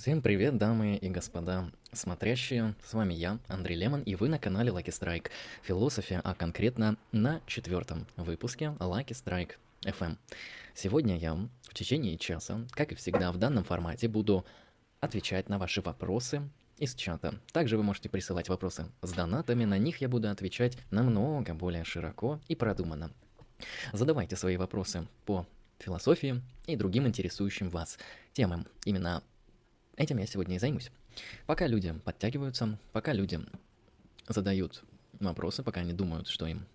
Всем привет, дамы и господа, смотрящие, с вами я, Андрей Лемон, и вы на канале Lucky Strike Философия, а конкретно на четвертом выпуске Lucky Strike FM. Сегодня я в течение часа, как и всегда в данном формате, буду отвечать на ваши вопросы из чата. Также вы можете присылать вопросы с донатами, на них я буду отвечать намного более широко и продуманно. Задавайте свои вопросы по философии и другим интересующим вас темам. Именно Этим я сегодня и займусь. Пока люди подтягиваются, пока люди задают вопросы, пока они думают, что им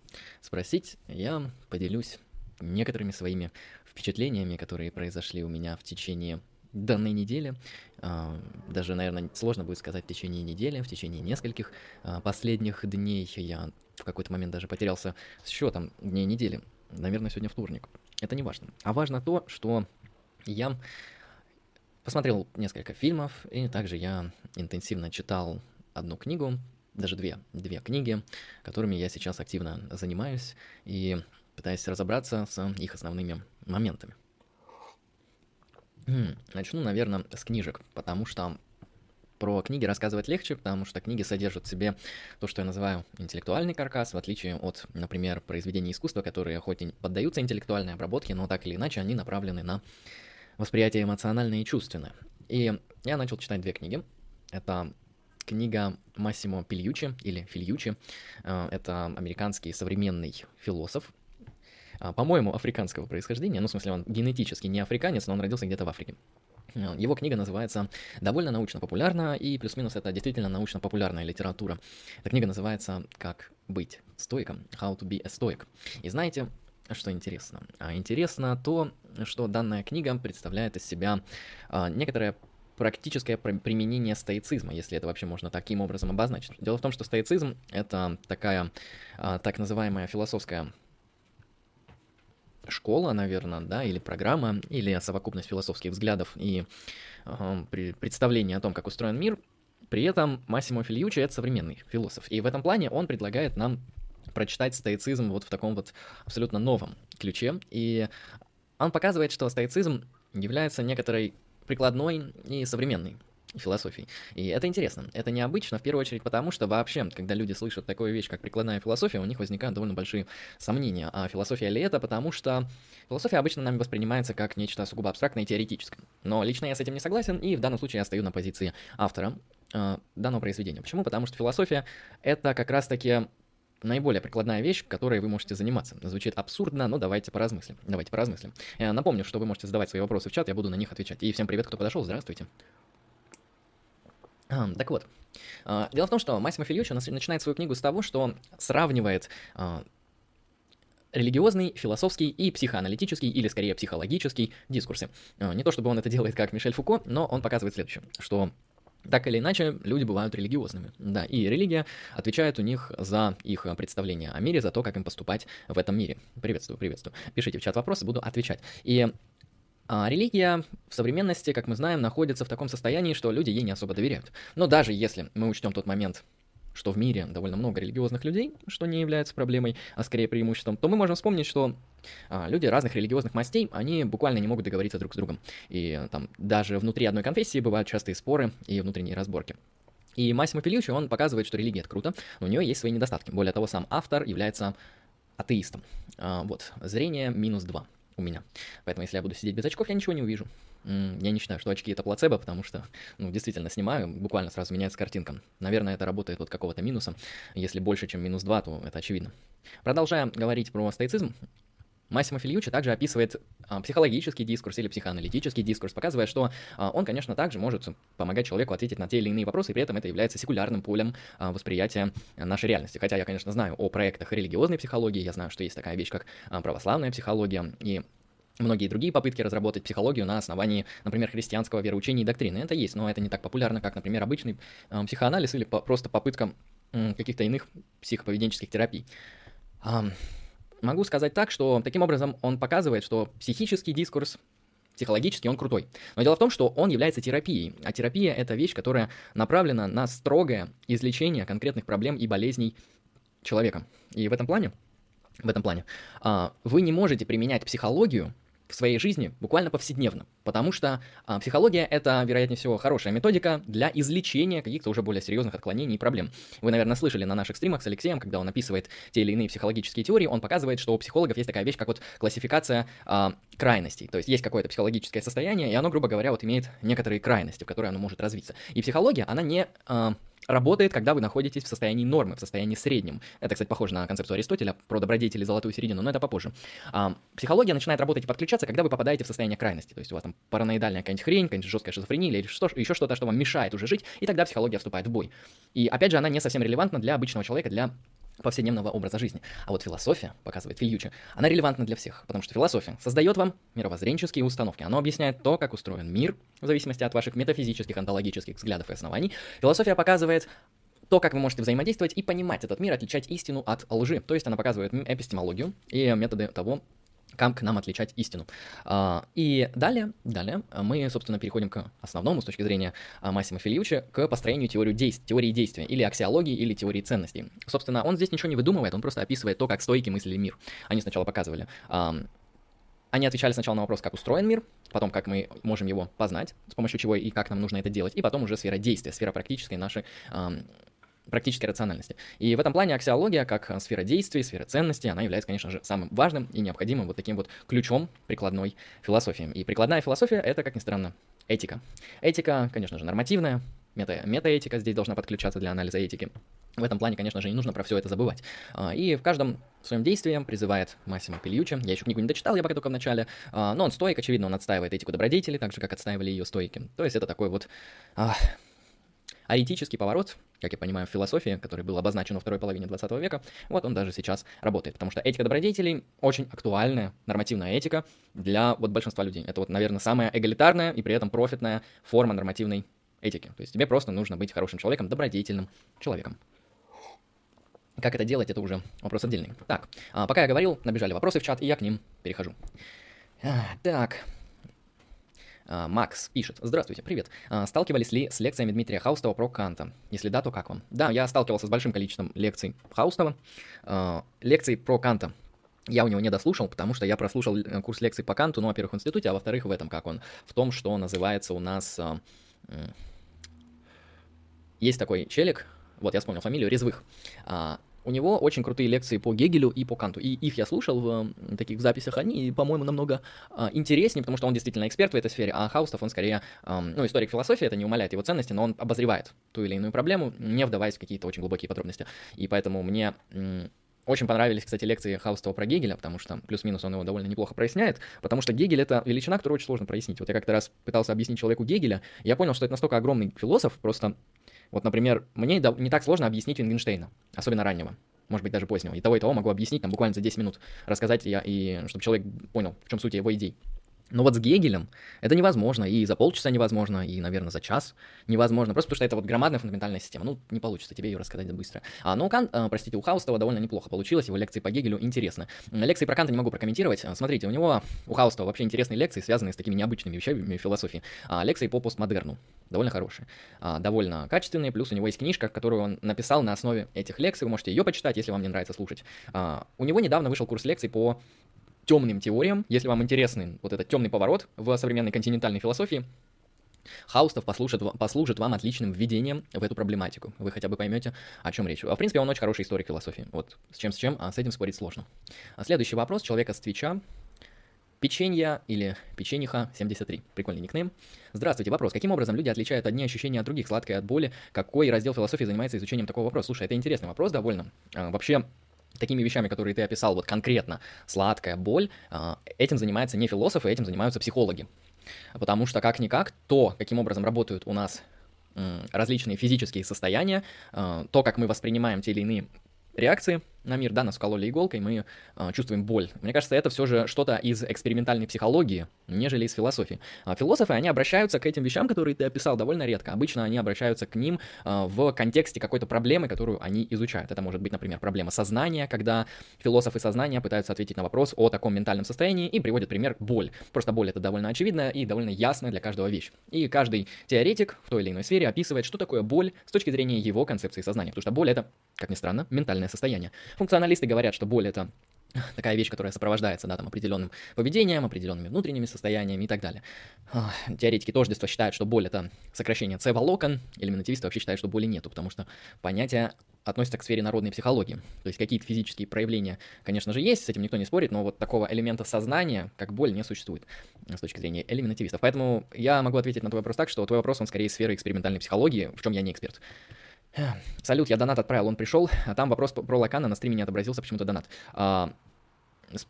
спросить, я поделюсь некоторыми своими впечатлениями, которые произошли у меня в течение данной недели. А, даже, наверное, сложно будет сказать в течение недели, в течение нескольких а, последних дней. Я в какой-то момент даже потерялся с счетом дней недели. Наверное, сегодня вторник. Это не важно. А важно то, что я Посмотрел несколько фильмов, и также я интенсивно читал одну книгу, даже две, две книги, которыми я сейчас активно занимаюсь и пытаюсь разобраться с их основными моментами. Начну, наверное, с книжек, потому что про книги рассказывать легче, потому что книги содержат в себе то, что я называю интеллектуальный каркас, в отличие от, например, произведений искусства, которые хоть и поддаются интеллектуальной обработке, но так или иначе они направлены на восприятие эмоциональное и чувственное. И я начал читать две книги. Это книга Массимо Пильючи, или Фильючи. Э, это американский современный философ, э, по-моему, африканского происхождения, ну, в смысле, он генетически не африканец, но он родился где-то в Африке. Э, его книга называется довольно научно-популярна, и плюс-минус это действительно научно-популярная литература. Эта книга называется «Как быть стоиком», «How to be a stoic». И знаете, что интересно? А интересно то, что данная книга представляет из себя а, некоторое практическое применение стоицизма, если это вообще можно таким образом обозначить. Дело в том, что стоицизм — это такая а, так называемая философская школа, наверное, да, или программа, или совокупность философских взглядов и э, представления о том, как устроен мир. При этом Массимо Фильючи — это современный философ. И в этом плане он предлагает нам прочитать стоицизм вот в таком вот абсолютно новом ключе. И он показывает, что стоицизм является некоторой прикладной и современной философией. И это интересно, это необычно, в первую очередь потому, что вообще, когда люди слышат такую вещь, как прикладная философия, у них возникают довольно большие сомнения, а философия ли это, потому что философия обычно нами воспринимается как нечто сугубо абстрактное и теоретическое. Но лично я с этим не согласен, и в данном случае я стою на позиции автора э, данного произведения. Почему? Потому что философия — это как раз-таки наиболее прикладная вещь, которой вы можете заниматься. Звучит абсурдно, но давайте поразмыслим. Давайте поразмыслим. Я напомню, что вы можете задавать свои вопросы в чат, я буду на них отвечать. И всем привет, кто подошел, здравствуйте. А, так вот, а, дело в том, что Массимо Фильючи начинает свою книгу с того, что он сравнивает а, религиозный, философский и психоаналитический, или скорее психологический дискурсы. Не то чтобы он это делает как Мишель Фуко, но он показывает следующее, что так или иначе, люди бывают религиозными. Да, и религия отвечает у них за их представление о мире, за то, как им поступать в этом мире. Приветствую, приветствую. Пишите в чат вопросы, буду отвечать. И а религия в современности, как мы знаем, находится в таком состоянии, что люди ей не особо доверяют. Но даже если мы учтем тот момент, что в мире довольно много религиозных людей, что не является проблемой, а скорее преимуществом, то мы можем вспомнить, что а, люди разных религиозных мастей, они буквально не могут договориться друг с другом. И там даже внутри одной конфессии бывают частые споры и внутренние разборки. И Массимо Феличи, он показывает, что религия — это круто, но у нее есть свои недостатки. Более того, сам автор является атеистом. А, вот, зрение минус 2 у меня. Поэтому если я буду сидеть без очков, я ничего не увижу. Я не считаю, что очки это плацебо, потому что, ну, действительно, снимаю, буквально сразу меняется картинка. Наверное, это работает от какого-то минуса. Если больше, чем минус 2, то это очевидно. Продолжая говорить про стоицизм, Массимо Фильючи также описывает а, психологический дискурс или психоаналитический дискурс, показывая, что а, он, конечно, также может помогать человеку ответить на те или иные вопросы, и при этом это является секулярным полем а, восприятия нашей реальности. Хотя я, конечно, знаю о проектах религиозной психологии, я знаю, что есть такая вещь, как а, православная психология, и многие другие попытки разработать психологию на основании, например, христианского вероучения и доктрины. Это есть, но это не так популярно, как, например, обычный э, психоанализ или по просто попытка э, каких-то иных психоповеденческих терапий. Э, могу сказать так, что таким образом он показывает, что психический дискурс психологически он крутой. Но дело в том, что он является терапией, а терапия — это вещь, которая направлена на строгое излечение конкретных проблем и болезней человека. И в этом плане, в этом плане, вы не можете применять психологию в своей жизни буквально повседневно, потому что а, психология — это, вероятнее всего, хорошая методика для излечения каких-то уже более серьезных отклонений и проблем. Вы, наверное, слышали на наших стримах с Алексеем, когда он описывает те или иные психологические теории, он показывает, что у психологов есть такая вещь, как вот классификация а, крайностей, то есть есть какое-то психологическое состояние, и оно, грубо говоря, вот имеет некоторые крайности, в которые оно может развиться. И психология, она не... А, работает, когда вы находитесь в состоянии нормы, в состоянии среднем. Это, кстати, похоже на концепцию Аристотеля про добродетели золотую середину, но это попозже. А, психология начинает работать и подключаться, когда вы попадаете в состояние крайности. То есть у вас там параноидальная какая-нибудь хрень, какая-нибудь жесткая шизофрения или что, еще что-то, что вам мешает уже жить, и тогда психология вступает в бой. И опять же, она не совсем релевантна для обычного человека, для повседневного образа жизни. А вот философия, показывает Фильючи, она релевантна для всех, потому что философия создает вам мировоззренческие установки. Она объясняет то, как устроен мир, в зависимости от ваших метафизических, онтологических взглядов и оснований. Философия показывает то, как вы можете взаимодействовать и понимать этот мир, отличать истину от лжи. То есть она показывает эпистемологию и методы того, как нам отличать истину. А, и далее, далее мы, собственно, переходим к основному с точки зрения а, Массима Филиуча, к построению теории, действ... теории действия, или аксиологии, или теории ценностей. Собственно, он здесь ничего не выдумывает, он просто описывает то, как стойки мыслили мир. Они сначала показывали они отвечали сначала на вопрос, как устроен мир, потом, как мы можем его познать, с помощью чего и как нам нужно это делать, и потом уже сфера действия, сфера практической нашей практической рациональности. И в этом плане аксиология, как сфера действий, сфера ценностей, она является, конечно же, самым важным и необходимым вот таким вот ключом прикладной философии. И прикладная философия — это, как ни странно, этика. Этика, конечно же, нормативная, мета, метаэтика здесь должна подключаться для анализа этики. В этом плане, конечно же, не нужно про все это забывать. А, и в каждом своем действии призывает Массимо Пельючи. Я еще книгу не дочитал, я пока только в начале. А, но он стоик, очевидно, он отстаивает этику добродетели, так же, как отстаивали ее стойки. То есть это такой вот Аретический поворот, как я понимаю, в философии, который был обозначен во второй половине 20 века, вот он даже сейчас работает, потому что этика добродетелей очень актуальная нормативная этика для вот большинства людей. Это вот, наверное, самая эгалитарная и при этом профитная форма нормативной этики. То есть тебе просто нужно быть хорошим человеком, добродетельным человеком. Как это делать, это уже вопрос отдельный. Так, а пока я говорил, набежали вопросы в чат, и я к ним перехожу. А, так, Макс пишет. Здравствуйте, привет. А, сталкивались ли с лекциями Дмитрия Хаустова про Канта? Если да, то как вам? Да, я сталкивался с большим количеством лекций Хаустова. А, лекций про Канта я у него не дослушал, потому что я прослушал э, курс лекций по Канту, ну, во-первых, в институте, а во-вторых, в этом, как он, в том, что называется у нас... Есть такой челик, вот я вспомнил фамилию, Резвых. У него очень крутые лекции по Гегелю и по Канту. И их я слушал в таких записях. Они, по-моему, намного а, интереснее, потому что он действительно эксперт в этой сфере, а Хаустов, он скорее, ну, историк философии, это не умаляет его ценности, но он обозревает ту или иную проблему, не вдаваясь в какие-то очень глубокие подробности. И поэтому мне очень понравились, кстати, лекции Хаустова про Гегеля, потому что плюс-минус он его довольно неплохо проясняет, потому что Гегель — это величина, которую очень сложно прояснить. Вот я как-то раз пытался объяснить человеку Гегеля, я понял, что это настолько огромный философ, просто вот, например, мне не так сложно объяснить Вингенштейна, особенно раннего, может быть, даже позднего. И того, и того могу объяснить там буквально за 10 минут, рассказать, я, и чтобы человек понял, в чем суть его идей. Но вот с Гегелем это невозможно, и за полчаса невозможно, и, наверное, за час невозможно, просто потому что это вот громадная фундаментальная система, ну, не получится тебе ее рассказать быстро. А, но у Кан, а, простите, у Хаустова довольно неплохо получилось, его лекции по Гегелю интересны. Лекции про Канта не могу прокомментировать, а, смотрите, у него, у Хаустова вообще интересные лекции, связанные с такими необычными вещами философии. А, лекции по постмодерну, довольно хорошие, а, довольно качественные, плюс у него есть книжка, которую он написал на основе этих лекций, вы можете ее почитать, если вам не нравится слушать. А, у него недавно вышел курс лекций по темным теориям. Если вам интересный вот этот темный поворот в современной континентальной философии, Хаустов послужит, послужит вам отличным введением в эту проблематику. Вы хотя бы поймете, о чем речь. А в принципе, он очень хороший историк философии. Вот с чем с чем, а с этим спорить сложно. А следующий вопрос человека с Твича. Печенья или печениха 73. Прикольный никнейм. Здравствуйте, вопрос. Каким образом люди отличают одни ощущения от других, сладкое от боли? Какой раздел философии занимается изучением такого вопроса? Слушай, это интересный вопрос довольно. А, вообще, такими вещами, которые ты описал, вот конкретно сладкая боль, а, этим занимаются не философы, этим занимаются психологи. Потому что как-никак то, каким образом работают у нас различные физические состояния, а, то, как мы воспринимаем те или иные реакции на мир, да, нас укололи иголкой, мы э, чувствуем боль. Мне кажется, это все же что-то из экспериментальной психологии, нежели из философии. А философы, они обращаются к этим вещам, которые ты описал, довольно редко. Обычно они обращаются к ним э, в контексте какой-то проблемы, которую они изучают. Это может быть, например, проблема сознания, когда философы сознания пытаются ответить на вопрос о таком ментальном состоянии и приводят пример боль. Просто боль это довольно очевидная и довольно ясная для каждого вещь. И каждый теоретик в той или иной сфере описывает, что такое боль с точки зрения его концепции сознания. Потому что боль это, как ни странно, ментальное состояние. Функционалисты говорят, что боль — это такая вещь, которая сопровождается, да, там, определенным поведением, определенными внутренними состояниями и так далее. Теоретики тождества считают, что боль — это сокращение С-волокон, элементивисты вообще считают, что боли нету, потому что понятие относится к сфере народной психологии. То есть какие-то физические проявления, конечно же, есть, с этим никто не спорит, но вот такого элемента сознания, как боль, не существует с точки зрения элементивистов. Поэтому я могу ответить на твой вопрос так, что твой вопрос, он скорее из сферы экспериментальной психологии, в чем я не эксперт. Салют, я донат отправил, он пришел, а там вопрос про Лакана на стриме не отобразился, почему-то донат. А,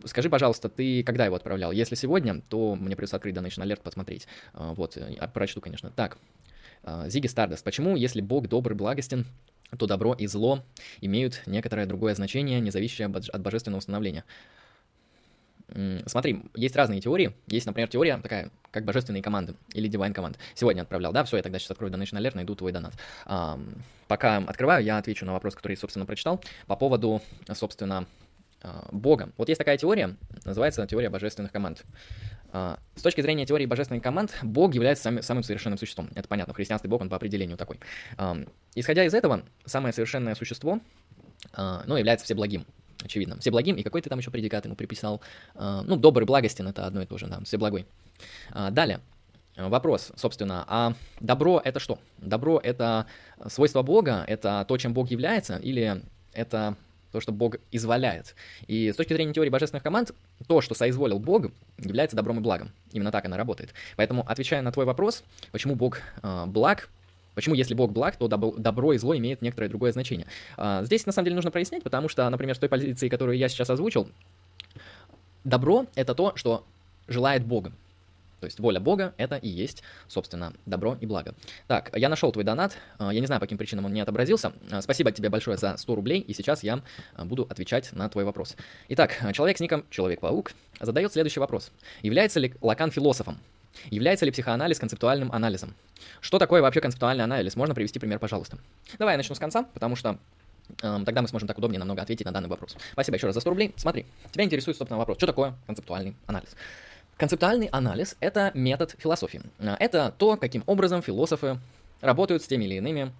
скажи, пожалуйста, ты когда его отправлял? Если сегодня, то мне придется открыть Donation Alert, посмотреть. А, вот, я прочту, конечно. Так, а, Зиги Стардест. Почему, если Бог добрый, благостен, то добро и зло имеют некоторое другое значение, не от божественного установления? Смотри, есть разные теории. Есть, например, теория такая, как божественные команды или divine команд. Сегодня отправлял, да, все, я тогда сейчас открою Donation Alert, найду твой донат. А, пока открываю, я отвечу на вопрос, который, собственно, прочитал, по поводу, собственно, а, Бога. Вот есть такая теория, называется теория божественных команд. А, с точки зрения теории божественных команд, Бог является самым, самым совершенным существом. Это понятно, в христианстве Бог, он по определению такой. Исходя из этого, самое совершенное существо, ну, является всеблагим очевидно. Все благим, и какой ты там еще предикат ему приписал? А, ну, добрый, благостен, это одно и то же, да, все благой. А, далее. Вопрос, собственно, а добро это что? Добро это свойство Бога, это то, чем Бог является, или это то, что Бог изволяет. И с точки зрения теории божественных команд, то, что соизволил Бог, является добром и благом. Именно так она работает. Поэтому, отвечая на твой вопрос, почему Бог э, благ, Почему, если Бог благ, то добро и зло имеет некоторое другое значение? А, здесь, на самом деле, нужно прояснять, потому что, например, с той позиции, которую я сейчас озвучил, добро — это то, что желает Бога. То есть воля Бога — это и есть, собственно, добро и благо. Так, я нашел твой донат. А, я не знаю, по каким причинам он не отобразился. А, спасибо тебе большое за 100 рублей, и сейчас я буду отвечать на твой вопрос. Итак, человек с ником Человек-паук задает следующий вопрос. Является ли Лакан философом? Является ли психоанализ концептуальным анализом? Что такое вообще концептуальный анализ? Можно привести пример, пожалуйста? Давай я начну с конца, потому что э, тогда мы сможем так удобнее намного ответить на данный вопрос. Спасибо еще раз за 100 рублей. Смотри, тебя интересует, собственно, вопрос, что такое концептуальный анализ? Концептуальный анализ — это метод философии. Э, это то, каким образом философы работают с теми или иными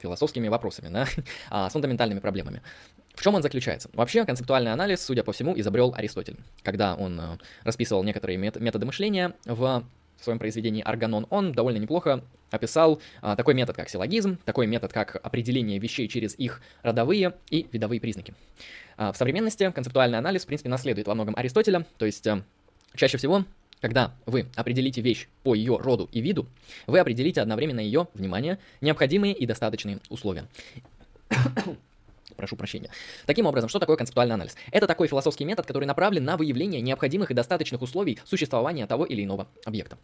философскими вопросами, да, а, с фундаментальными проблемами. В чем он заключается? Вообще, концептуальный анализ, судя по всему, изобрел Аристотель, когда он э, расписывал некоторые методы мышления в в своем произведении «Арганон», он довольно неплохо описал а, такой метод, как силлогизм, такой метод, как определение вещей через их родовые и видовые признаки. А, в современности концептуальный анализ, в принципе, наследует во многом Аристотеля, то есть а, чаще всего когда вы определите вещь по ее роду и виду, вы определите одновременно ее, внимание, необходимые и достаточные условия. Прошу прощения. Таким образом, что такое концептуальный анализ? Это такой философский метод, который направлен на выявление необходимых и достаточных условий существования того или иного объекта.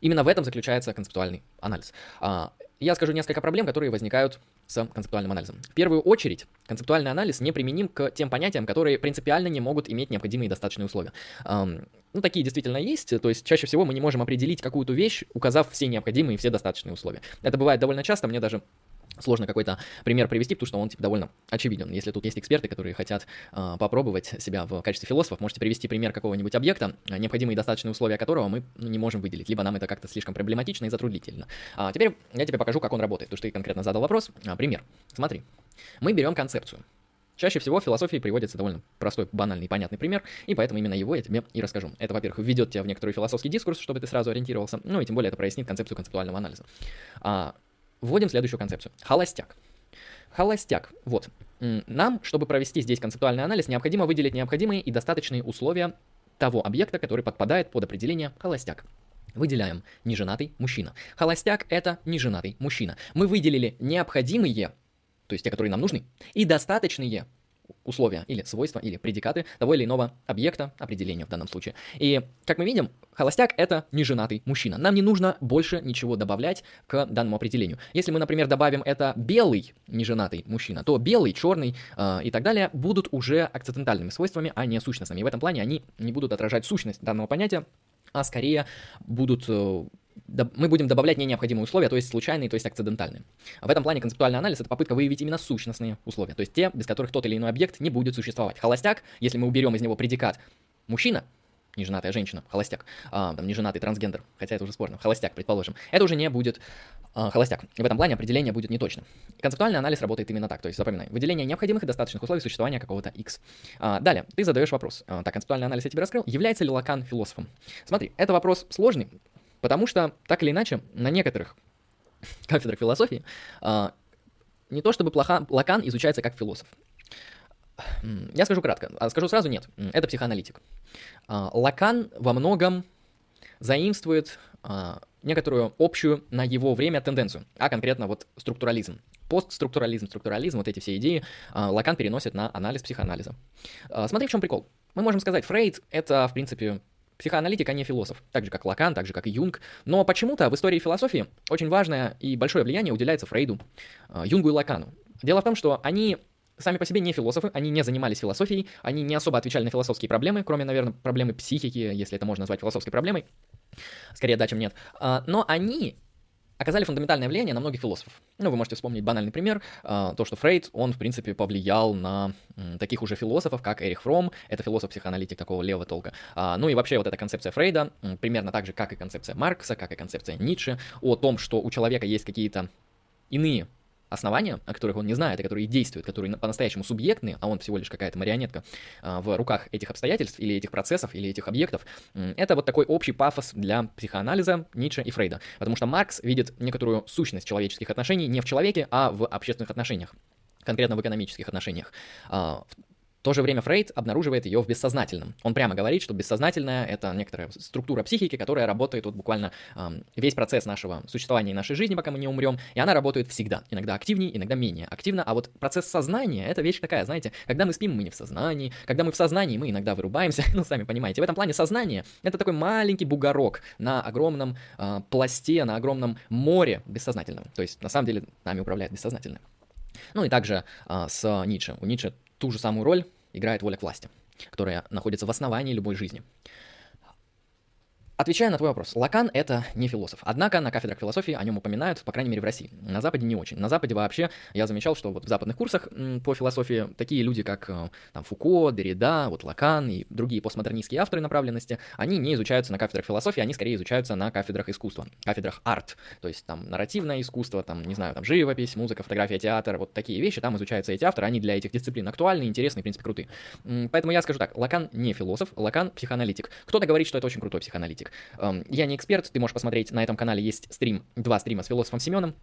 Именно в этом заключается концептуальный анализ. А, я скажу несколько проблем, которые возникают с концептуальным анализом. В первую очередь, концептуальный анализ не применим к тем понятиям, которые принципиально не могут иметь необходимые и достаточные условия. Ну, такие действительно есть, то есть чаще всего мы не можем определить какую-то вещь, указав все необходимые и все достаточные условия. Это бывает довольно часто, мне даже сложно какой-то пример привести, потому что он типа довольно очевиден. Если тут есть эксперты, которые хотят э, попробовать себя в качестве философов, можете привести пример какого-нибудь объекта, необходимые и достаточные условия которого мы не можем выделить, либо нам это как-то слишком проблематично и затруднительно. А теперь я тебе покажу, как он работает, потому что ты конкретно задал вопрос. А, пример. Смотри. Мы берем концепцию. Чаще всего в философии приводится довольно простой, банальный, понятный пример, и поэтому именно его я тебе и расскажу. Это, во-первых, введет тебя в некоторый философский дискурс, чтобы ты сразу ориентировался, ну и тем более это прояснит концепцию концептуального анализа. А, вводим следующую концепцию. Холостяк. Холостяк. Вот. Нам, чтобы провести здесь концептуальный анализ, необходимо выделить необходимые и достаточные условия того объекта, который подпадает под определение холостяк. Выделяем неженатый мужчина. Холостяк – это неженатый мужчина. Мы выделили необходимые, то есть те, которые нам нужны, и достаточные условия или свойства или предикаты того или иного объекта, определения в данном случае. И, как мы видим, холостяк — это неженатый мужчина. Нам не нужно больше ничего добавлять к данному определению. Если мы, например, добавим это белый неженатый мужчина, то белый, черный э, и так далее будут уже акцидентальными свойствами, а не сущностными. И в этом плане они не будут отражать сущность данного понятия, а скорее будут э, мы будем добавлять не необходимые условия, то есть случайные, то есть акцидентальные. В этом плане концептуальный анализ — это попытка выявить именно сущностные условия, то есть те, без которых тот или иной объект не будет существовать. Холостяк, если мы уберем из него предикат мужчина, неженатая женщина, холостяк, а, там, неженатый трансгендер, хотя это уже спорно, холостяк, предположим, это уже не будет а, холостяк. В этом плане определение будет неточным. Концептуальный анализ работает именно так, то есть запоминай, выделение необходимых и достаточных условий существования какого-то X. А, далее, ты задаешь вопрос, а, так, концептуальный анализ я тебе раскрыл, является ли Лакан философом? Смотри, это вопрос сложный, потому что, так или иначе, на некоторых кафедрах философии а, не то чтобы плоха, Лакан изучается как философ. Я скажу кратко, а скажу сразу нет, это психоаналитик. А, Лакан во многом заимствует а, некоторую общую на его время тенденцию, а конкретно вот структурализм. Постструктурализм, структурализм, вот эти все идеи Лакан переносит на анализ психоанализа. Смотри, в чем прикол. Мы можем сказать, Фрейд — это, в принципе, психоаналитик, а не философ, так же как Лакан, так же как и Юнг. Но почему-то в истории философии очень важное и большое влияние уделяется Фрейду, Юнгу и Лакану. Дело в том, что они сами по себе не философы, они не занимались философией, они не особо отвечали на философские проблемы, кроме, наверное, проблемы психики, если это можно назвать философской проблемой. Скорее да, чем нет. А, но они оказали фундаментальное влияние на многих философов. Ну, вы можете вспомнить банальный пример, а, то, что Фрейд, он, в принципе, повлиял на таких уже философов, как Эрих Фром, это философ-психоаналитик такого левого толка. А, ну и вообще вот эта концепция Фрейда, примерно так же, как и концепция Маркса, как и концепция Ницше, о том, что у человека есть какие-то иные основания, о которых он не знает, и которые действуют, которые по-настоящему субъектны, а он всего лишь какая-то марионетка а, в руках этих обстоятельств или этих процессов, или этих объектов, это вот такой общий пафос для психоанализа Ницше и Фрейда. Потому что Маркс видит некоторую сущность человеческих отношений не в человеке, а в общественных отношениях конкретно в экономических отношениях. То же время Фрейд обнаруживает ее в бессознательном. Он прямо говорит, что бессознательное — это некоторая структура психики, которая работает вот буквально э, весь процесс нашего существования и нашей жизни, пока мы не умрем, и она работает всегда. Иногда активнее, иногда менее активно. А вот процесс сознания — это вещь такая, знаете, когда мы спим, мы не в сознании, когда мы в сознании, мы иногда вырубаемся, ну, сами понимаете. В этом плане сознание — это такой маленький бугорок на огромном э, пласте, на огромном море бессознательного. То есть, на самом деле, нами управляет бессознательное. Ну и также э, с Ницше. У Ницше ту же самую роль играет воля к власти, которая находится в основании любой жизни. Отвечая на твой вопрос, Лакан — это не философ. Однако на кафедрах философии о нем упоминают, по крайней мере, в России. На Западе не очень. На Западе вообще я замечал, что вот в западных курсах по философии такие люди, как э, там Фуко, Деррида, вот Лакан и другие постмодернистские авторы направленности, они не изучаются на кафедрах философии, они скорее изучаются на кафедрах искусства, кафедрах арт, то есть там нарративное искусство, там, не знаю, там живопись, музыка, фотография, театр, вот такие вещи, там изучаются эти авторы, они для этих дисциплин актуальны, интересны, в принципе, крутые. Поэтому я скажу так, Лакан не философ, Лакан психоаналитик. Кто-то говорит, что это очень крутой психоаналитик. Эм, я не эксперт, ты можешь посмотреть, на этом канале есть стрим, два стрима с философом Семеном,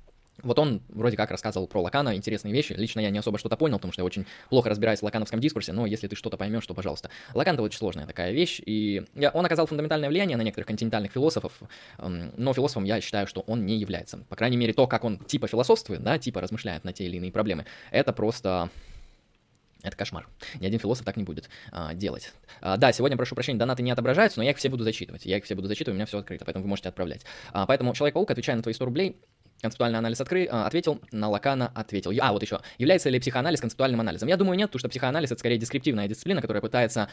вот он вроде как рассказывал про Лакана, интересные вещи. Лично я не особо что-то понял, потому что я очень плохо разбираюсь в лакановском дискурсе, но если ты что-то поймешь, то пожалуйста. Лакан — это очень сложная такая вещь, и он оказал фундаментальное влияние на некоторых континентальных философов, эм, но философом я считаю, что он не является. По крайней мере, то, как он типа философствует, да, типа размышляет на те или иные проблемы, это просто это кошмар. Ни один философ так не будет а, делать. А, да, сегодня, прошу прощения, донаты не отображаются, но я их все буду зачитывать. Я их все буду зачитывать, у меня все открыто, поэтому вы можете отправлять. А, поэтому Человек-паук, отвечая на твои 100 рублей, концептуальный анализ откры, а, ответил, на Лакана ответил. А, вот еще. Является ли психоанализ концептуальным анализом? Я думаю, нет, потому что психоанализ это скорее дескриптивная дисциплина, которая пытается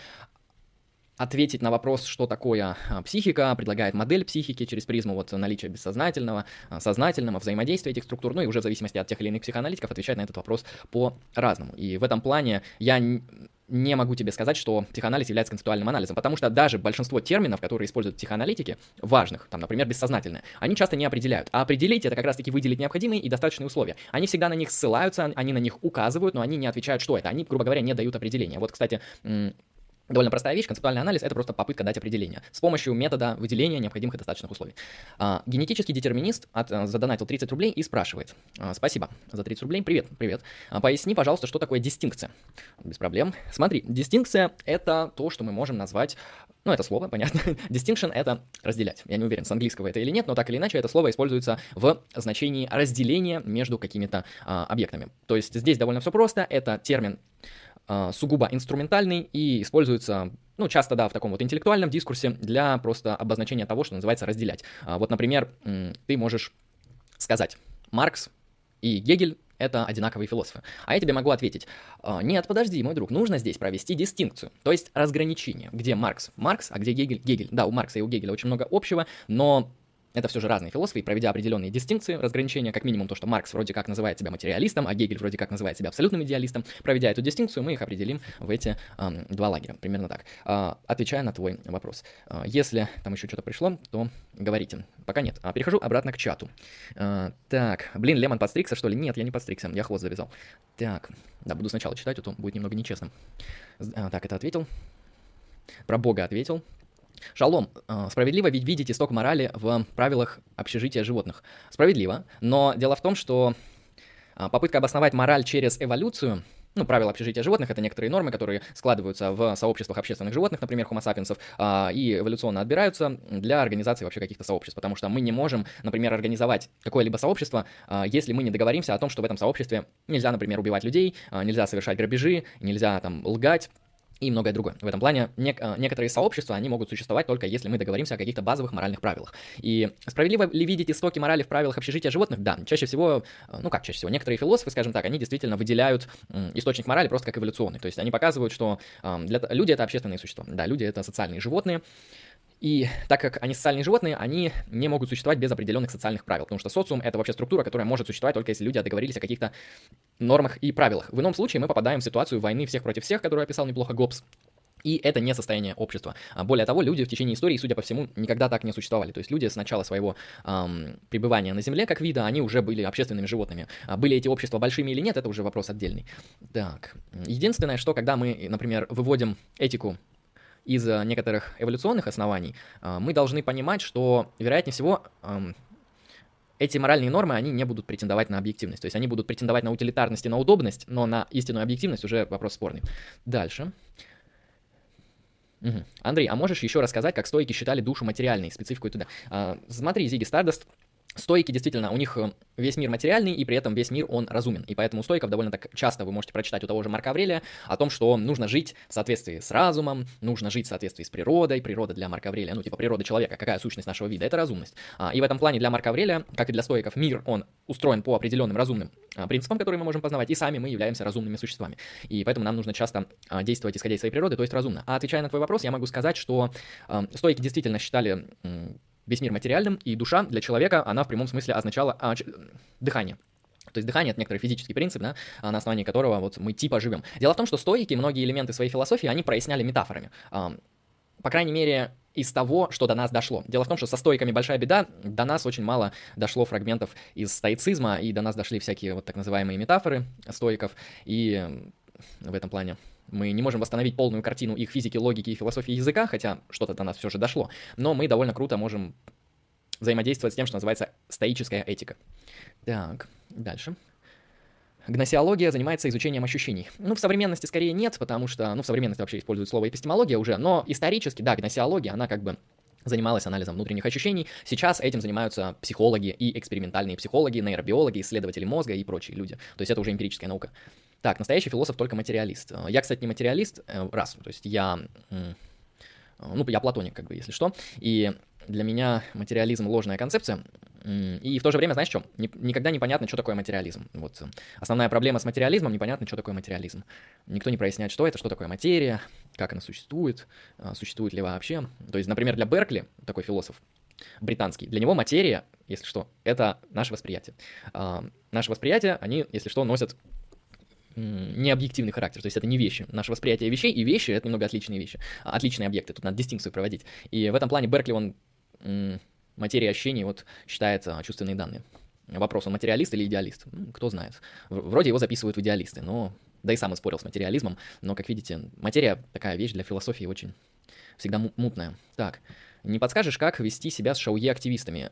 ответить на вопрос, что такое а, психика, предлагает модель психики через призму вот наличия бессознательного, а, сознательного взаимодействия этих структур, ну и уже в зависимости от тех или иных психоаналитиков отвечать на этот вопрос по-разному. И в этом плане я не могу тебе сказать, что психоанализ является концептуальным анализом, потому что даже большинство терминов, которые используют психоаналитики, важных, там, например, бессознательное, они часто не определяют. А определить это как раз-таки выделить необходимые и достаточные условия. Они всегда на них ссылаются, они на них указывают, но они не отвечают, что это. Они, грубо говоря, не дают определения. Вот, кстати, Довольно простая вещь, концептуальный анализ — это просто попытка дать определение с помощью метода выделения необходимых и достаточных условий. А, генетический детерминист от, а, задонатил 30 рублей и спрашивает. А, спасибо за 30 рублей. Привет, привет. А, поясни, пожалуйста, что такое дистинкция. Без проблем. Смотри, дистинкция — это то, что мы можем назвать ну, это слово, понятно. Distinction — это разделять. Я не уверен, с английского это или нет, но так или иначе это слово используется в значении разделения между какими-то а, объектами. То есть здесь довольно все просто. Это термин сугубо инструментальный и используется ну, часто, да, в таком вот интеллектуальном дискурсе для просто обозначения того, что называется разделять. А, вот, например, ты можешь сказать, Маркс и Гегель это одинаковые философы. А я тебе могу ответить, «А, нет, подожди, мой друг, нужно здесь провести дистинкцию, то есть разграничение, где Маркс Маркс, а где Гегель Гегель. Да, у Маркса и у Гегеля очень много общего, но это все же разные философы, и проведя определенные дистинкции, разграничения, как минимум то, что Маркс вроде как называет себя материалистом, а Гегель вроде как называет себя абсолютным идеалистом, проведя эту дистинкцию, мы их определим в эти э, два лагеря, примерно так. Э, отвечая на твой вопрос. Э, если там еще что-то пришло, то говорите. Пока нет. А, перехожу обратно к чату. Э, так, блин, Лемон подстригся, что ли? Нет, я не подстригся, я хвост завязал. Так, да, буду сначала читать, а то будет немного нечестно. А, так, это ответил. Про Бога ответил. Шалом. А, справедливо ведь видеть исток морали в правилах общежития животных. Справедливо. Но дело в том, что а, попытка обосновать мораль через эволюцию ну, правила общежития животных — это некоторые нормы, которые складываются в сообществах общественных животных, например, homo sapiens, и эволюционно отбираются для организации вообще каких-то сообществ, потому что мы не можем, например, организовать какое-либо сообщество, если мы не договоримся о том, что в этом сообществе нельзя, например, убивать людей, нельзя совершать грабежи, нельзя там лгать, и многое другое. В этом плане нек- э, некоторые сообщества, они могут существовать только если мы договоримся о каких-то базовых моральных правилах. И справедливо ли видеть истоки морали в правилах общежития животных? Да, чаще всего, э, ну как чаще всего, некоторые философы, скажем так, они действительно выделяют источник морали просто как эволюционный. То есть они показывают, что для, люди — это общественные существа. Да, люди — это социальные животные, и так как они социальные животные, они не могут существовать без определенных социальных правил, потому что социум — это вообще структура, которая может существовать только если люди договорились о каких-то нормах и правилах. В ином случае мы попадаем в ситуацию войны всех против всех, которую описал неплохо Гоббс, и это не состояние общества. А более того, люди в течение истории, судя по всему, никогда так не существовали. То есть люди с начала своего эм, пребывания на Земле как вида, они уже были общественными животными. А были эти общества большими или нет, это уже вопрос отдельный. Так, единственное, что когда мы, например, выводим этику из некоторых эволюционных оснований, э, мы должны понимать, что, вероятнее всего, эм, эти моральные нормы, они не будут претендовать на объективность. То есть они будут претендовать на утилитарность и на удобность, но на истинную объективность уже вопрос спорный. Дальше. Угу. Андрей, а можешь еще рассказать, как стойки считали душу материальной, специфику и туда? А, смотри, Зиги Стардаст Стойки действительно, у них э, весь мир материальный, и при этом весь мир, он разумен. И поэтому у стойков довольно так часто вы можете прочитать у того же Марка Аврелия о том, что нужно жить в соответствии с разумом, нужно жить в соответствии с природой. Природа для Марка Аврелия, ну типа природа человека, какая сущность нашего вида, это разумность. А, и в этом плане для Марка Аврелия, как и для стойков, мир, он устроен по определенным разумным а, принципам, которые мы можем познавать, и сами мы являемся разумными существами. И поэтому нам нужно часто а, действовать исходя из своей природы, то есть разумно. А отвечая на твой вопрос, я могу сказать, что стойки действительно считали весь мир материальным, и душа для человека, она в прямом смысле означала а, ч... дыхание. То есть дыхание — это некоторый физический принцип, да, на основании которого вот мы типа живем. Дело в том, что стоики многие элементы своей философии, они проясняли метафорами. По крайней мере, из того, что до нас дошло. Дело в том, что со стоиками большая беда, до нас очень мало дошло фрагментов из стоицизма, и до нас дошли всякие вот так называемые метафоры стоиков, и в этом плане мы не можем восстановить полную картину их физики, логики и философии языка, хотя что-то до нас все же дошло, но мы довольно круто можем взаимодействовать с тем, что называется стоическая этика. Так, дальше. Гносеология занимается изучением ощущений. Ну, в современности скорее нет, потому что, ну, в современности вообще используют слово эпистемология уже, но исторически, да, гносеология, она как бы занималась анализом внутренних ощущений. Сейчас этим занимаются психологи и экспериментальные психологи, нейробиологи, исследователи мозга и прочие люди. То есть это уже эмпирическая наука. Так, настоящий философ только материалист. Э, я, кстати, не материалист, э, раз, то есть я, ну, я платоник, как бы, если что, и для меня материализм ложная концепция, и в то же время, знаешь что, никогда непонятно, что такое материализм. Вот основная проблема с материализмом, непонятно, что такое материализм. Никто не проясняет, что это, что такое материя, как она существует, э, существует ли вообще. То есть, например, для Беркли, такой философ, британский. Для него материя, если что, это наше восприятие. А, наше восприятие, они, если что, носят необъективный характер, то есть это не вещи. Наше восприятие вещей и вещи — это немного отличные вещи, а, отличные объекты, тут надо дистинкцию проводить. И в этом плане Беркли, он материя ощущений вот считается чувственные данные. Вопрос, он материалист или идеалист? Кто знает. Вроде его записывают в идеалисты, но... Да и сам спорил с материализмом, но, как видите, материя такая вещь для философии очень всегда мутная. Так, не подскажешь, как вести себя с шауе-активистами?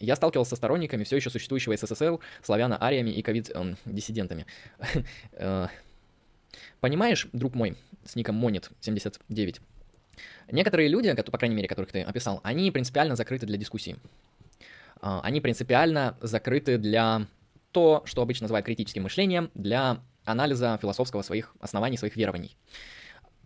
Эм, я сталкивался со сторонниками все еще существующего СССР, славяно-ариями и ковид-диссидентами. Э, понимаешь, друг мой, с ником Монит79, некоторые люди, по крайней мере, которых ты описал, они принципиально закрыты для дискуссии. Э, они принципиально закрыты для то, что обычно называют критическим мышлением, для анализа философского своих оснований, своих верований.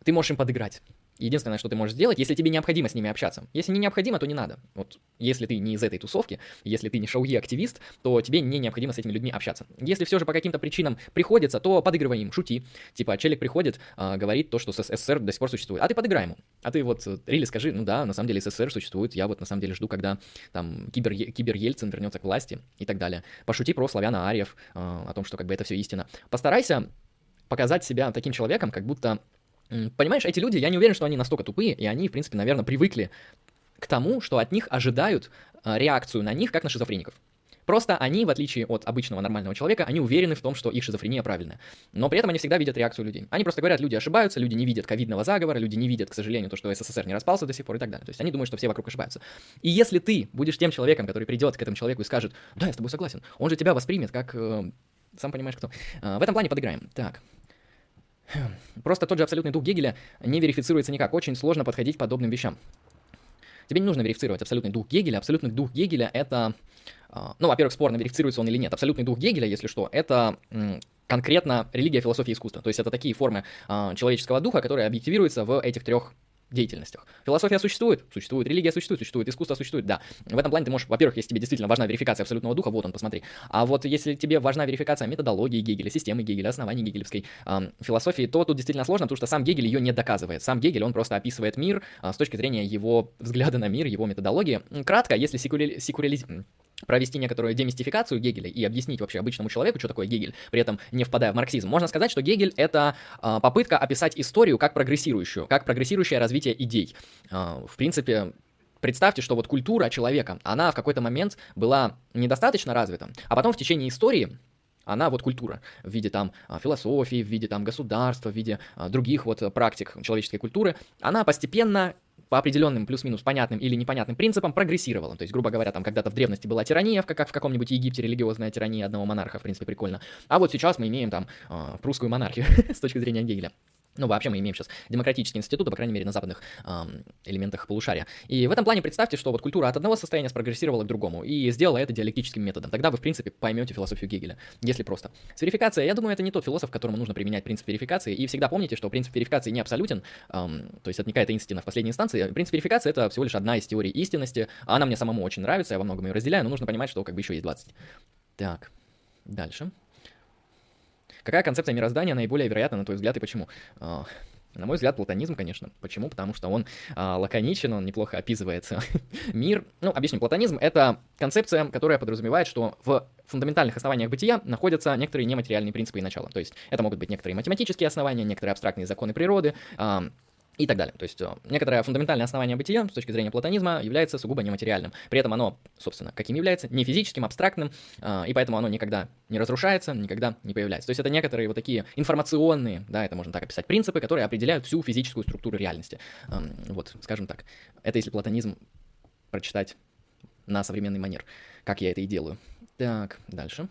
Ты можешь им подыграть. Единственное, что ты можешь сделать, если тебе необходимо с ними общаться. Если не необходимо, то не надо. Вот если ты не из этой тусовки, если ты не шауи-активист, то тебе не необходимо с этими людьми общаться. Если все же по каким-то причинам приходится, то подыгрывай им, шути. Типа, челик приходит, э, говорит то, что СССР до сих пор существует. А ты подыграй ему. А ты вот, Рили, скажи, ну да, на самом деле СССР существует, я вот на самом деле жду, когда там кибер, кибер Ельцин вернется к власти и так далее. Пошути про славяна Ариев, э, о том, что как бы это все истина. Постарайся показать себя таким человеком, как будто Понимаешь, эти люди, я не уверен, что они настолько тупые, и они, в принципе, наверное, привыкли к тому, что от них ожидают э, реакцию на них, как на шизофреников. Просто они, в отличие от обычного нормального человека, они уверены в том, что их шизофрения правильная. Но при этом они всегда видят реакцию людей. Они просто говорят, люди ошибаются, люди не видят ковидного заговора, люди не видят, к сожалению, то, что СССР не распался до сих пор и так далее. То есть они думают, что все вокруг ошибаются. И если ты будешь тем человеком, который придет к этому человеку и скажет, да, я с тобой согласен, он же тебя воспримет как... Э, сам понимаешь, кто. Э, в этом плане подыграем. Так, Просто тот же абсолютный дух Гегеля не верифицируется никак. Очень сложно подходить к подобным вещам. Тебе не нужно верифицировать абсолютный дух Гегеля. Абсолютный дух Гегеля — это... А, ну, во-первых, спорно, верифицируется он или нет. Абсолютный дух Гегеля, если что, это конкретно религия, философия искусство. То есть это такие формы э, человеческого духа, которые объективируются в этих трех деятельностях. Философия существует, существует, религия существует, существует, искусство существует, да. В этом плане ты можешь, во-первых, если тебе действительно важна верификация абсолютного духа, вот он, посмотри. А вот если тебе важна верификация методологии Гегеля, системы Гегеля, оснований гегелевской э, философии, то тут действительно сложно, потому что сам Гегель ее не доказывает. Сам Гегель, он просто описывает мир э, с точки зрения его взгляда на мир, его методологии. Кратко, если секуляли... секуляли провести некоторую демистификацию Гегеля и объяснить вообще обычному человеку, что такое Гегель, при этом не впадая в марксизм, можно сказать, что Гегель — это э, попытка описать историю как прогрессирующую, как прогрессирующее развитие идей. Э, в принципе, Представьте, что вот культура человека, она в какой-то момент была недостаточно развита, а потом в течение истории она вот культура в виде там философии, в виде там государства, в виде других вот практик человеческой культуры, она постепенно по определенным плюс-минус понятным или непонятным принципам прогрессировала. То есть, грубо говоря, там когда-то в древности была тирания, как в каком-нибудь Египте религиозная тирания одного монарха, в принципе, прикольно. А вот сейчас мы имеем там э, прусскую монархию с точки зрения Гегеля. Ну, вообще мы имеем сейчас демократические институты, по крайней мере, на западных эм, элементах полушария. И в этом плане представьте, что вот культура от одного состояния спрогрессировала к другому и сделала это диалектическим методом. Тогда вы, в принципе, поймете философию Гегеля, если просто. С верификацией, я думаю, это не тот философ, которому нужно применять принцип верификации. И всегда помните, что принцип верификации не абсолютен, эм, то есть это не какая-то истина в последней инстанции. Принцип верификации — это всего лишь одна из теорий истинности. Она мне самому очень нравится, я во многом ее разделяю, но нужно понимать, что как бы еще есть 20. Так, дальше. Какая концепция мироздания наиболее вероятна, на твой взгляд, и почему? А, на мой взгляд, платонизм, конечно. Почему? Потому что он а, лаконичен, он неплохо описывает мир. Ну, объясню, платонизм — это концепция, которая подразумевает, что в фундаментальных основаниях бытия находятся некоторые нематериальные принципы и начала. То есть это могут быть некоторые математические основания, некоторые абстрактные законы природы, а, и так далее. То есть э, некоторое фундаментальное основание бытия с точки зрения платонизма является сугубо нематериальным. При этом оно, собственно, каким является? Не физическим, абстрактным, э, и поэтому оно никогда не разрушается, никогда не появляется. То есть это некоторые вот такие информационные, да, это можно так описать, принципы, которые определяют всю физическую структуру реальности. Эм, вот, скажем так. Это если платонизм прочитать на современный манер, как я это и делаю. Так, дальше.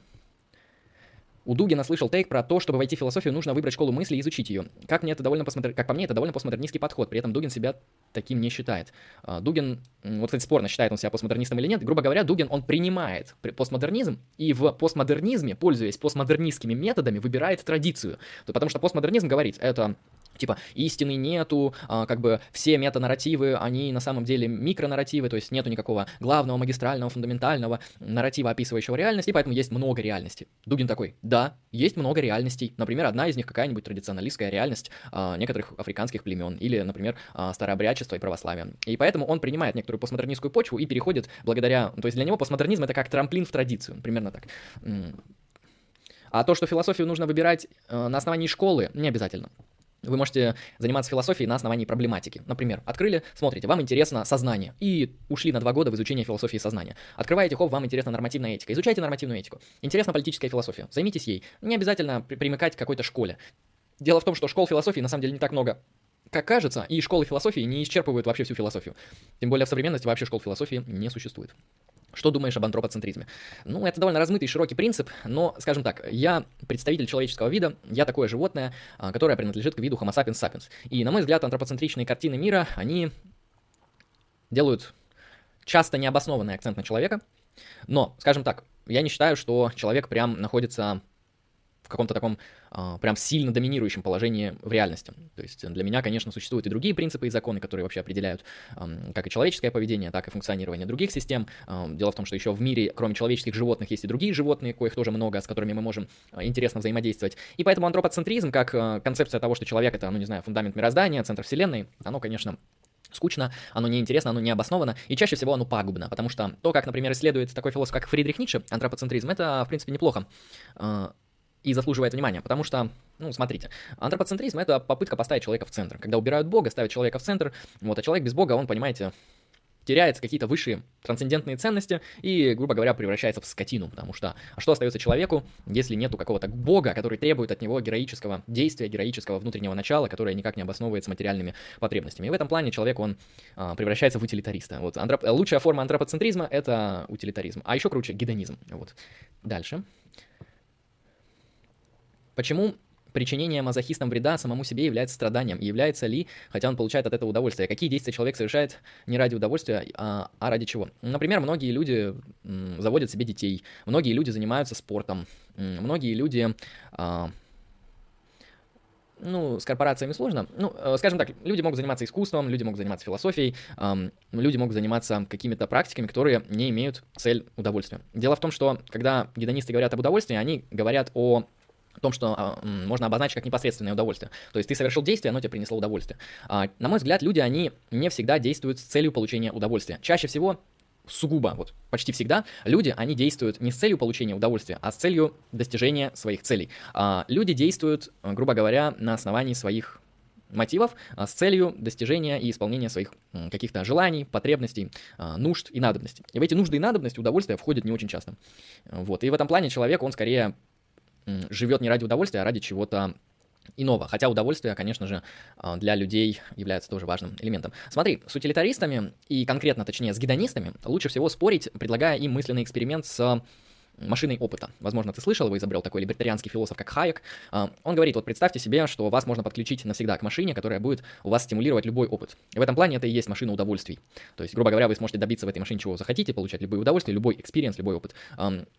У Дугина слышал тейк про то, чтобы войти в философию, нужно выбрать школу мысли и изучить ее. Как, мне это довольно посмотр... как по мне, это довольно постмодернистский подход. При этом Дугин себя таким не считает. А, Дугин, вот, кстати, спорно, считает он себя постмодернистом или нет. Грубо говоря, Дугин, он принимает постмодернизм и в постмодернизме, пользуясь постмодернистскими методами, выбирает традицию. Потому что постмодернизм говорит, это типа истины нету, а, как бы все метанарративы, они на самом деле микронарративы, то есть нету никакого главного, магистрального, фундаментального нарратива, описывающего реальность, и поэтому есть много реальностей. Дугин такой, да, есть много реальностей. Например, одна из них какая-нибудь традиционалистская реальность а, некоторых африканских племен, или, например, а, старообрядчество и православие. И поэтому он принимает некоторую постмодернистскую почву и переходит благодаря... То есть для него постмодернизм это как трамплин в традицию, примерно так. А то, что философию нужно выбирать э, на основании школы, не обязательно. Вы можете заниматься философией на основании проблематики. Например, открыли, смотрите, вам интересно сознание, и ушли на два года в изучение философии сознания. Открываете, хоп, вам интересна нормативная этика. Изучайте нормативную этику. Интересна политическая философия. Займитесь ей. Не обязательно примыкать к какой-то школе. Дело в том, что школ философии на самом деле не так много как кажется, и школы философии не исчерпывают вообще всю философию. Тем более в современности вообще школ философии не существует. Что думаешь об антропоцентризме? Ну, это довольно размытый, широкий принцип, но, скажем так, я представитель человеческого вида, я такое животное, а, которое принадлежит к виду Homo sapiens sapiens. И, на мой взгляд, антропоцентричные картины мира, они делают часто необоснованный акцент на человека, но, скажем так, я не считаю, что человек прям находится в каком-то таком прям сильно доминирующем положении в реальности. То есть для меня, конечно, существуют и другие принципы и законы, которые вообще определяют а, как и человеческое поведение, так и функционирование других систем. А, дело в том, что еще в мире, кроме человеческих животных, есть и другие животные, коих тоже много, с которыми мы можем а, интересно взаимодействовать. И поэтому антропоцентризм, как а, концепция того, что человек это, ну не знаю, фундамент мироздания, центр вселенной, оно, конечно, скучно, оно неинтересно, оно не обосновано, и чаще всего оно пагубно, потому что то, как, например, исследует такой философ, как Фридрих Ницше, антропоцентризм, это, в принципе, неплохо а, и заслуживает внимания, потому что, ну, смотрите, антропоцентризм — это попытка поставить человека в центр. Когда убирают Бога, ставят человека в центр, вот, а человек без Бога, он, понимаете, теряет какие-то высшие трансцендентные ценности и, грубо говоря, превращается в скотину, потому что а что остается человеку, если нету какого-то бога, который требует от него героического действия, героического внутреннего начала, которое никак не обосновывается материальными потребностями. И в этом плане человек, он а, превращается в утилитариста. Вот антроп... лучшая форма антропоцентризма — это утилитаризм, а еще круче — гедонизм. Вот. Дальше. Почему причинение мазохистам вреда самому себе является страданием, является ли, хотя он получает от этого удовольствие. Какие действия человек совершает не ради удовольствия, а, а ради чего? Например, многие люди заводят себе детей, многие люди занимаются спортом, многие люди... А, ну, с корпорациями сложно. Ну, э, скажем так, люди могут заниматься искусством, люди могут заниматься философией, эм, люди могут заниматься какими-то практиками, которые не имеют цель удовольствия. Дело в том, что когда гедонисты говорят об удовольствии, они говорят о о том, что а, можно обозначить как непосредственное удовольствие. То есть ты совершил действие, оно тебе принесло удовольствие. А, на мой взгляд, люди, они не всегда действуют с целью получения удовольствия. Чаще всего сугубо, вот почти всегда, люди, они действуют не с целью получения удовольствия, а с целью достижения своих целей. А, люди действуют, грубо говоря, на основании своих мотивов а, с целью достижения и исполнения своих каких-то желаний, потребностей, а, нужд и надобностей. И в эти нужды и надобности удовольствия входят не очень часто. Вот. И в этом плане человек, он скорее живет не ради удовольствия, а ради чего-то иного. Хотя удовольствие, конечно же, а, для людей является тоже важным элементом. Смотри, с утилитаристами и конкретно, точнее, с гедонистами лучше всего спорить, предлагая им мысленный эксперимент с машиной опыта. Возможно, ты слышал, его изобрел такой либертарианский философ, как Хайек. А, он говорит, вот представьте себе, что вас можно подключить навсегда к машине, которая будет у вас стимулировать любой опыт. И в этом плане это и есть машина удовольствий. То есть, грубо говоря, вы сможете добиться в этой машине чего захотите, получать любые удовольствия, любой experience, любой опыт.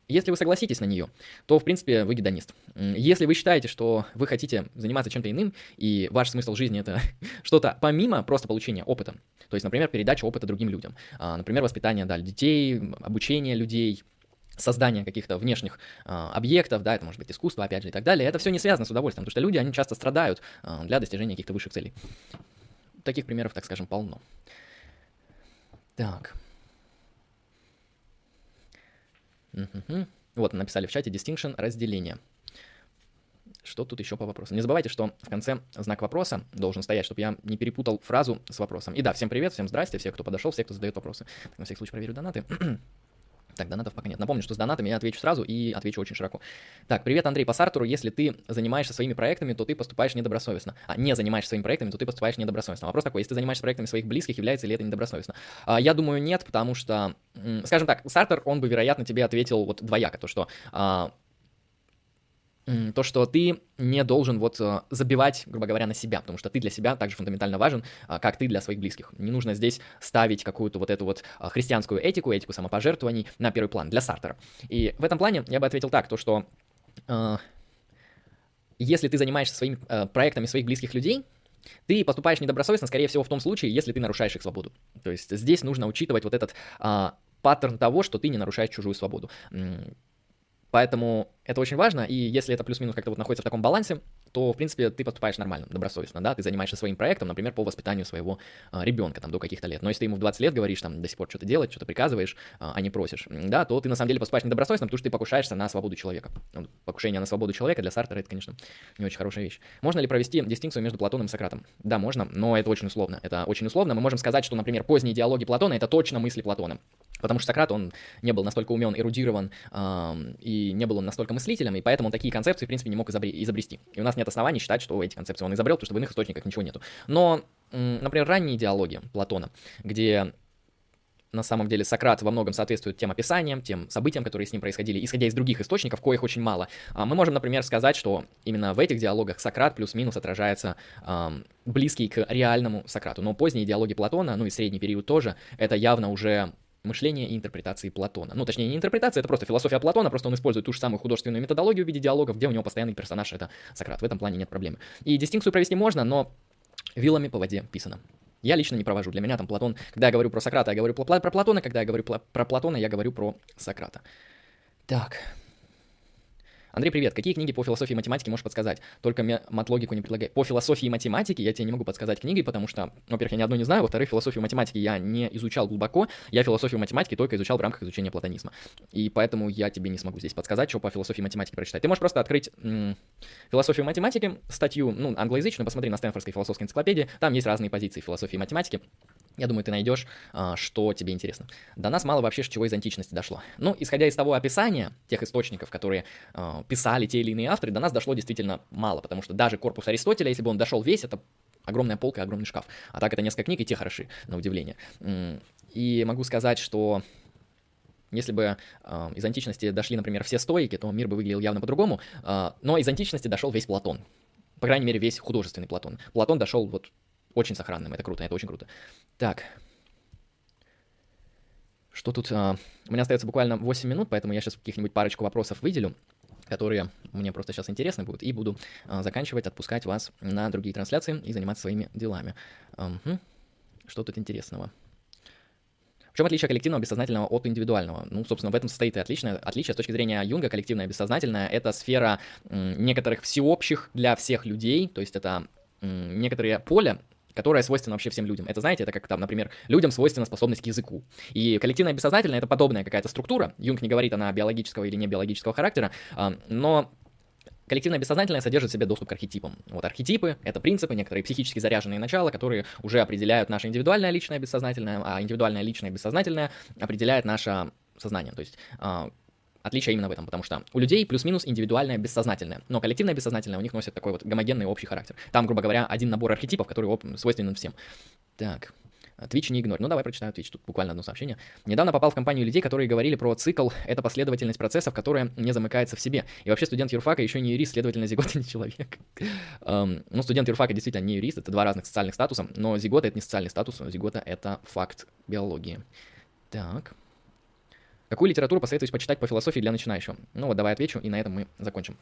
Если вы согласитесь на нее, то, в принципе, вы гедонист. Если вы считаете, что вы хотите заниматься чем-то иным, и ваш смысл жизни это что-то помимо просто получения опыта, то есть, например, передача опыта другим людям, а, например, воспитание да, детей, обучение людей, создание каких-то внешних э, объектов, да, это может быть искусство, опять же, и так далее, это все не связано с удовольствием, потому что люди, они часто страдают э, для достижения каких-то высших целей. Таких примеров, так скажем, полно. Так. Угу. Вот, написали в чате distinction, разделение. Что тут еще по вопросу? Не забывайте, что в конце знак вопроса должен стоять, чтобы я не перепутал фразу с вопросом. И да, всем привет, всем здрасте, все, кто подошел, все, кто задает вопросы. Так, на всякий случай проверю донаты. Так, донатов пока нет. Напомню, что с донатами я отвечу сразу и отвечу очень широко. Так, привет, Андрей, по Сартеру. Если ты занимаешься своими проектами, то ты поступаешь недобросовестно. А не занимаешься своими проектами, то ты поступаешь недобросовестно. Вопрос такой, если ты занимаешься проектами своих близких, является ли это недобросовестно? А, я думаю, нет, потому что, скажем так, Сартер, он бы, вероятно, тебе ответил вот двояко, то, что а, то, что ты не должен вот э, забивать, грубо говоря, на себя, потому что ты для себя также фундаментально важен, а, как ты для своих близких. Не нужно здесь ставить какую-то вот эту вот а, христианскую этику, этику самопожертвований на первый план для Сартера. И в этом плане я бы ответил так, то что э, если ты занимаешься своими э, проектами своих близких людей, ты поступаешь недобросовестно, скорее всего, в том случае, если ты нарушаешь их свободу. То есть здесь нужно учитывать вот этот э, паттерн того, что ты не нарушаешь чужую свободу. Поэтому это очень важно, и если это плюс-минус как-то вот находится в таком балансе, то, в принципе, ты поступаешь нормально, добросовестно, да, ты занимаешься своим проектом, например, по воспитанию своего а, ребенка, там, до каких-то лет. Но если ты ему в 20 лет говоришь, там, до сих пор что-то делать, что-то приказываешь, а, а не просишь, да, то ты на самом деле поступаешь недобросовестно, потому что ты покушаешься на свободу человека. Покушение на свободу человека для Сартера это, конечно, не очень хорошая вещь. Можно ли провести дистинкцию между Платоном и Сократом? Да, можно, но это очень условно. Это очень условно. Мы можем сказать, что, например, поздние диалоги Платона это точно мысли Платона. Потому что Сократ, он не был настолько умен, эрудирован, э, и не был он настолько мыслителем, и поэтому он такие концепции, в принципе, не мог изобрести. И у нас нет оснований считать, что эти концепции он изобрел, потому что в иных источниках ничего нету. Но, э, например, ранние диалоги Платона, где на самом деле Сократ во многом соответствует тем описаниям, тем событиям, которые с ним происходили, исходя из других источников, коих очень мало. А мы можем, например, сказать, что именно в этих диалогах Сократ плюс-минус отражается эм, близкий к реальному Сократу. Но поздние диалоги Платона, ну и средний период тоже, это явно уже мышления и интерпретации Платона. Ну, точнее, не интерпретация, это просто философия Платона, просто он использует ту же самую художественную методологию в виде диалогов, где у него постоянный персонаж — это Сократ. В этом плане нет проблемы. И дистинкцию провести можно, но вилами по воде писано. Я лично не провожу. Для меня там Платон, когда я говорю про Сократа, я говорю про Платона, когда я говорю про Платона, я говорю про Сократа. Так, Андрей, привет. Какие книги по философии и математике можешь подсказать? Только матлогику не предлагай. По философии и математике я тебе не могу подсказать книги, потому что, во-первых, я ни одной не знаю, во-вторых, философию математики я не изучал глубоко, я философию математики только изучал в рамках изучения платонизма. И поэтому я тебе не смогу здесь подсказать, что по философии математики прочитать. Ты можешь просто открыть м- философию математики, статью, ну, англоязычную, посмотри на Стэнфордской философской энциклопедии, там есть разные позиции философии математики. Я думаю, ты найдешь, а, что тебе интересно. До нас мало вообще чего из античности дошло. Ну, исходя из того описания тех источников, которые а, писали те или иные авторы, до нас дошло действительно мало, потому что даже корпус Аристотеля, если бы он дошел весь, это огромная полка и огромный шкаф. А так это несколько книг, и те хороши, на удивление. И могу сказать, что если бы э, из античности дошли, например, все стоики, то мир бы выглядел явно по-другому. Но из античности дошел весь Платон. По крайней мере, весь художественный Платон. Платон дошел вот очень сохранным. Это круто, это очень круто. Так. Что тут? А, у меня остается буквально 8 минут, поэтому я сейчас каких-нибудь парочку вопросов выделю которые мне просто сейчас интересны будут, и буду а, заканчивать, отпускать вас на другие трансляции и заниматься своими делами. Угу. Что тут интересного? В чем отличие коллективного бессознательного от индивидуального? Ну, собственно, в этом состоит и отличное отличие. С точки зрения Юнга, коллективное бессознательное — это сфера м, некоторых всеобщих для всех людей, то есть это некоторые поля, которая свойственна вообще всем людям. Это, знаете, это как там, например, людям свойственна способность к языку. И коллективное бессознательное — это подобная какая-то структура. Юнг не говорит, она биологического или не биологического характера, а, но Коллективное бессознательное содержит в себе доступ к архетипам. Вот архетипы — это принципы, некоторые психически заряженные начала, которые уже определяют наше индивидуальное личное бессознательное, а индивидуальное личное бессознательное определяет наше сознание. То есть а, Отличие именно в этом, потому что у людей плюс-минус индивидуальное бессознательное, но коллективное бессознательное у них носит такой вот гомогенный общий характер. Там, грубо говоря, один набор архетипов, который свойственен всем. Так, Twitch не игнорь. Ну, давай прочитаю Twitch, тут буквально одно сообщение. Недавно попал в компанию людей, которые говорили про цикл, это последовательность процессов, которая не замыкается в себе. И вообще студент юрфака еще не юрист, следовательно, зигот не человек. um, ну, студент юрфака действительно не юрист, это два разных социальных статуса, но зигота это не социальный статус, зигота это факт биологии. Так. Какую литературу посоветуешь почитать по философии для начинающего? Ну вот, давай отвечу, и на этом мы закончим.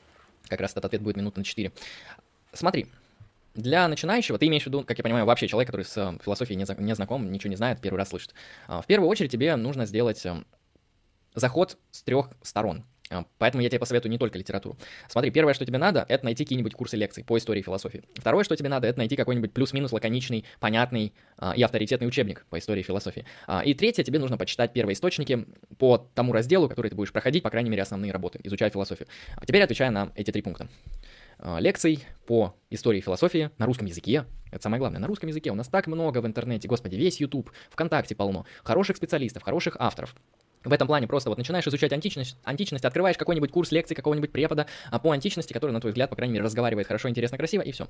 Как раз этот ответ будет минут на 4. Смотри, для начинающего, ты имеешь в виду, как я понимаю, вообще человек, который с э, философией не, не знаком, ничего не знает, первый раз слышит. А, в первую очередь тебе нужно сделать э, заход с трех сторон. А, поэтому я тебе посоветую не только литературу. Смотри, первое, что тебе надо, это найти какие-нибудь курсы лекций по истории и философии. Второе, что тебе надо, это найти какой-нибудь плюс-минус лаконичный, понятный а, и авторитетный учебник по истории и философии. А, и третье, тебе нужно почитать первые источники по тому разделу, который ты будешь проходить, по крайней мере, основные работы, изучая философию. А теперь отвечая на эти три пункта. А, лекций по истории и философии на русском языке. Это самое главное, на русском языке. У нас так много в интернете, господи, весь YouTube, ВКонтакте полно. Хороших специалистов, хороших авторов в этом плане просто вот начинаешь изучать античность, античность открываешь какой-нибудь курс лекций какого-нибудь препода а, по античности, который, на твой взгляд, по крайней мере, разговаривает хорошо, интересно, красиво, и все.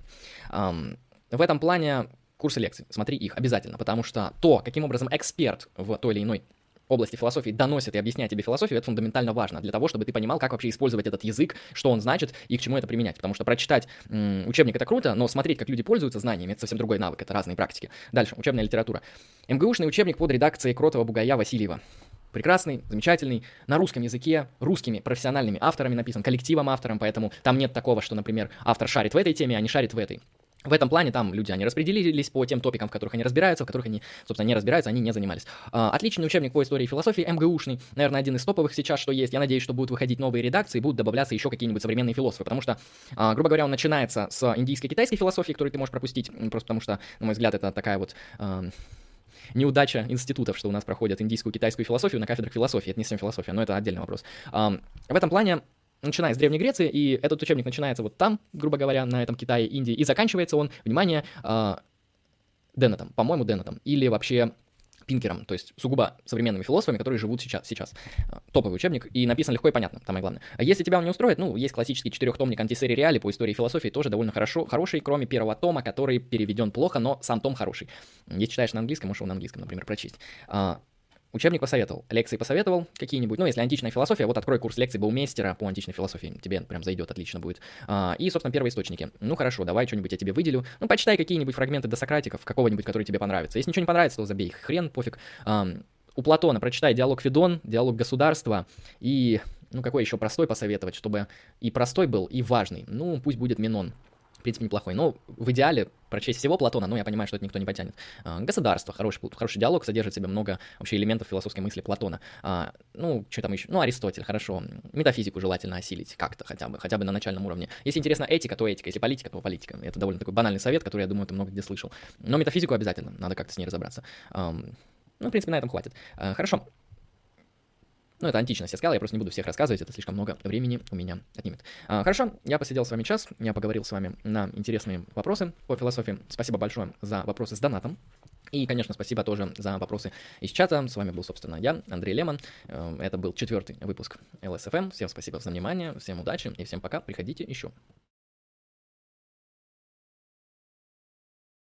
В этом плане курсы лекций, смотри их обязательно, потому что то, каким образом эксперт в той или иной области философии доносит и объясняет тебе философию, это фундаментально важно для того, чтобы ты понимал, как вообще использовать этот язык, что он значит и к чему это применять. Потому что прочитать м, учебник это круто, но смотреть, как люди пользуются знаниями, это совсем другой навык, это разные практики. Дальше, учебная литература. МГУшный учебник под редакцией Кротова, Бугая, Васильева прекрасный, замечательный, на русском языке, русскими профессиональными авторами написан, коллективом автором, поэтому там нет такого, что, например, автор шарит в этой теме, а не шарит в этой. В этом плане там люди, они распределились по тем топикам, в которых они разбираются, в которых они, собственно, не разбираются, они не занимались. А, отличный учебник по истории и философии, МГУшный, наверное, один из топовых сейчас, что есть. Я надеюсь, что будут выходить новые редакции, будут добавляться еще какие-нибудь современные философы, потому что, а, грубо говоря, он начинается с индийской китайской философии, которую ты можешь пропустить, просто потому что, на мой взгляд, это такая вот... А, неудача институтов, что у нас проходят индийскую, китайскую философию на кафедрах философии. Это не совсем философия, но это отдельный вопрос. В этом плане начиная с Древней Греции, и этот учебник начинается вот там, грубо говоря, на этом Китае, Индии, и заканчивается он, внимание, Деннетом, по-моему, Деннетом, или вообще Пинкером, то есть сугубо современными философами, которые живут сейчас. сейчас. А, топовый учебник, и написан легко и понятно, самое главное. А если тебя он не устроит, ну, есть классический четырехтомник антисерии реали по истории философии, тоже довольно хорошо, хороший, кроме первого тома, который переведен плохо, но сам том хороший. Если читаешь на английском, можешь его на английском, например, прочесть. Учебник посоветовал, лекции посоветовал какие-нибудь, ну, если античная философия, вот открой курс лекций Баумейстера по античной философии, тебе прям зайдет, отлично будет. А, и, собственно, первые источники. Ну, хорошо, давай что-нибудь я тебе выделю. Ну, почитай какие-нибудь фрагменты до Сократиков, какого-нибудь, который тебе понравится. Если ничего не понравится, то забей, хрен, пофиг. А, у Платона прочитай диалог Федон, диалог государства и, ну, какой еще простой посоветовать, чтобы и простой был, и важный. Ну, пусть будет Минон принципе, неплохой. Но в идеале прочесть всего Платона, но я понимаю, что это никто не потянет. А, государство, хороший, хороший диалог, содержит в себе много вообще элементов философской мысли Платона. А, ну, что там еще? Ну, Аристотель, хорошо. Метафизику желательно осилить как-то хотя бы, хотя бы на начальном уровне. Если интересна этика, то этика, если политика, то политика. Это довольно такой банальный совет, который, я думаю, ты много где слышал. Но метафизику обязательно, надо как-то с ней разобраться. Ну, в принципе, на этом хватит. А, хорошо. Ну, это античность, я сказал, я просто не буду всех рассказывать, это слишком много времени у меня отнимет. А, хорошо, я посидел с вами час, я поговорил с вами на интересные вопросы по философии. Спасибо большое за вопросы с донатом. И, конечно, спасибо тоже за вопросы из чата. С вами был, собственно, я, Андрей Лемон. Э, это был четвертый выпуск ЛСФМ. Всем спасибо за внимание, всем удачи и всем пока. Приходите еще.